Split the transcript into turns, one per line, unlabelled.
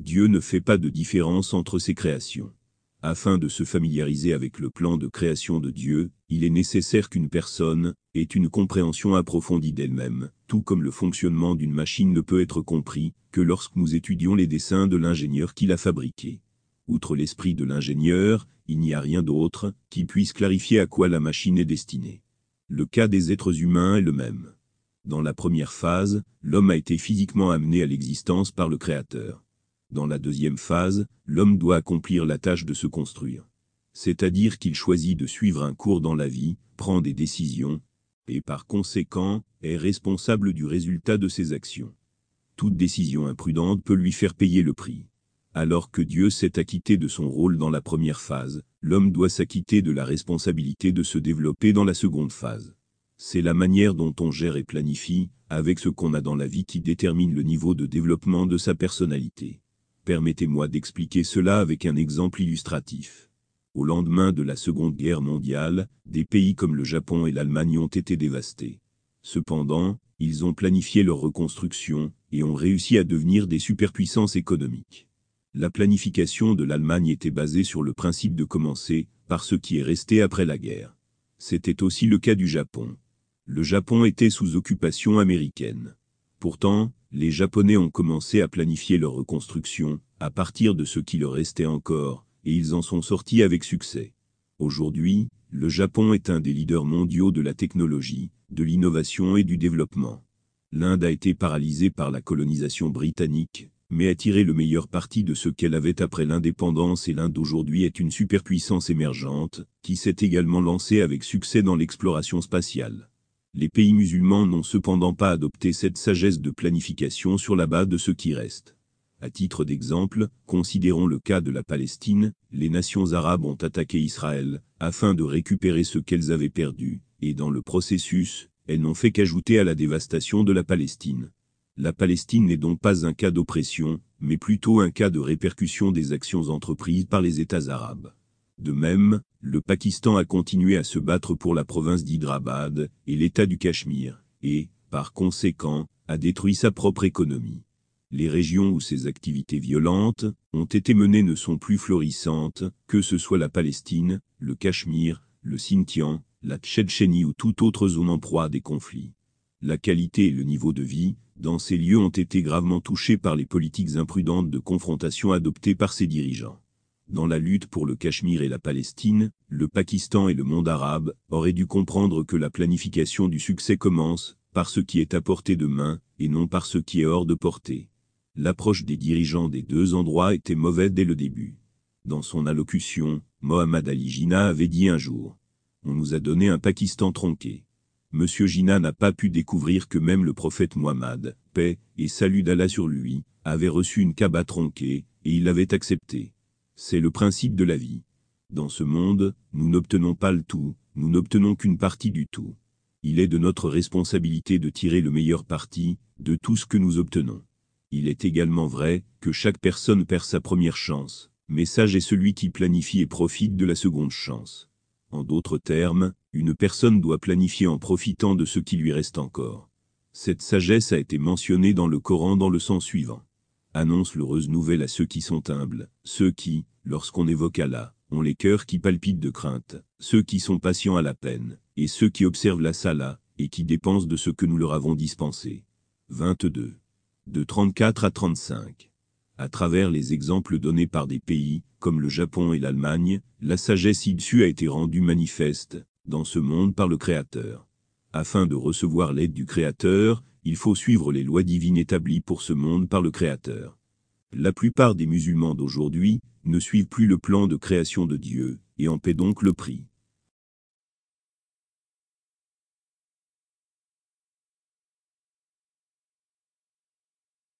Dieu ne fait pas de différence entre ses créations. Afin de se familiariser avec le plan de création de Dieu, il est nécessaire qu'une personne ait une compréhension approfondie d'elle-même, tout comme le fonctionnement d'une machine ne peut être compris que lorsque nous étudions les dessins de l'ingénieur qui l'a fabriqué. Outre l'esprit de l'ingénieur, il n'y a rien d'autre qui puisse clarifier à quoi la machine est destinée. Le cas des êtres humains est le même. Dans la première phase, l'homme a été physiquement amené à l'existence par le Créateur. Dans la deuxième phase, l'homme doit accomplir la tâche de se construire. C'est-à-dire qu'il choisit de suivre un cours dans la vie, prend des décisions, et par conséquent, est responsable du résultat de ses actions. Toute décision imprudente peut lui faire payer le prix. Alors que Dieu s'est acquitté de son rôle dans la première phase, l'homme doit s'acquitter de la responsabilité de se développer dans la seconde phase. C'est la manière dont on gère et planifie, avec ce qu'on a dans la vie qui détermine le niveau de développement de sa personnalité. Permettez-moi d'expliquer cela avec un exemple illustratif. Au lendemain de la Seconde Guerre mondiale, des pays comme le Japon et l'Allemagne ont été dévastés. Cependant, ils ont planifié leur reconstruction et ont réussi à devenir des superpuissances économiques. La planification de l'Allemagne était basée sur le principe de commencer par ce qui est resté après la guerre. C'était aussi le cas du Japon. Le Japon était sous occupation américaine. Pourtant, les Japonais ont commencé à planifier leur reconstruction, à partir de ce qui leur restait encore, et ils en sont sortis avec succès. Aujourd'hui, le Japon est un des leaders mondiaux de la technologie, de l'innovation et du développement. L'Inde a été paralysée par la colonisation britannique, mais a tiré le meilleur parti de ce qu'elle avait après l'indépendance et l'Inde aujourd'hui est une superpuissance émergente, qui s'est également lancée avec succès dans l'exploration spatiale. Les pays musulmans n'ont cependant pas adopté cette sagesse de planification sur la base de ce qui reste. À titre d'exemple, considérons le cas de la Palestine, les nations arabes ont attaqué Israël, afin de récupérer ce qu'elles avaient perdu, et dans le processus, elles n'ont fait qu'ajouter à la dévastation de la Palestine. La Palestine n'est donc pas un cas d'oppression, mais plutôt un cas de répercussion des actions entreprises par les États arabes. De même, le Pakistan a continué à se battre pour la province d'Hyderabad et l'État du Cachemire, et, par conséquent, a détruit sa propre économie. Les régions où ces activités violentes ont été menées ne sont plus florissantes, que ce soit la Palestine, le Cachemire, le Xinjiang, la Tchétchénie ou toute autre zone en proie à des conflits. La qualité et le niveau de vie, dans ces lieux ont été gravement touchés par les politiques imprudentes de confrontation adoptées par ces dirigeants. Dans la lutte pour le Cachemire et la Palestine, le Pakistan et le monde arabe auraient dû comprendre que la planification du succès commence par ce qui est à portée de main et non par ce qui est hors de portée. L'approche des dirigeants des deux endroits était mauvaise dès le début. Dans son allocution, Mohammad Ali Jinnah avait dit un jour On nous a donné un Pakistan tronqué. Monsieur Jinnah n'a pas pu découvrir que même le prophète Muhammad, paix et salut d'Allah sur lui, avait reçu une Kaaba tronquée, et il l'avait accepté. C'est le principe de la vie. Dans ce monde, nous n'obtenons pas le tout, nous n'obtenons qu'une partie du tout. Il est de notre responsabilité de tirer le meilleur parti de tout ce que nous obtenons. Il est également vrai que chaque personne perd sa première chance, mais sage est celui qui planifie et profite de la seconde chance. En d'autres termes, une personne doit planifier en profitant de ce qui lui reste encore. Cette sagesse a été mentionnée dans le Coran dans le sens suivant. Annonce l'heureuse nouvelle à ceux qui sont humbles, ceux qui, lorsqu'on évoque Allah, ont les cœurs qui palpitent de crainte, ceux qui sont patients à la peine, et ceux qui observent la sala, et qui dépensent de ce que nous leur avons dispensé. 22. De 34 à 35. À travers les exemples donnés par des pays, comme le Japon et l'Allemagne, la sagesse issue a été rendue manifeste, dans ce monde par le Créateur. Afin de recevoir l'aide du Créateur, il faut suivre les lois divines établies pour ce monde par le Créateur. La plupart des musulmans d'aujourd'hui ne suivent plus le plan de création de Dieu, et en paient donc le prix.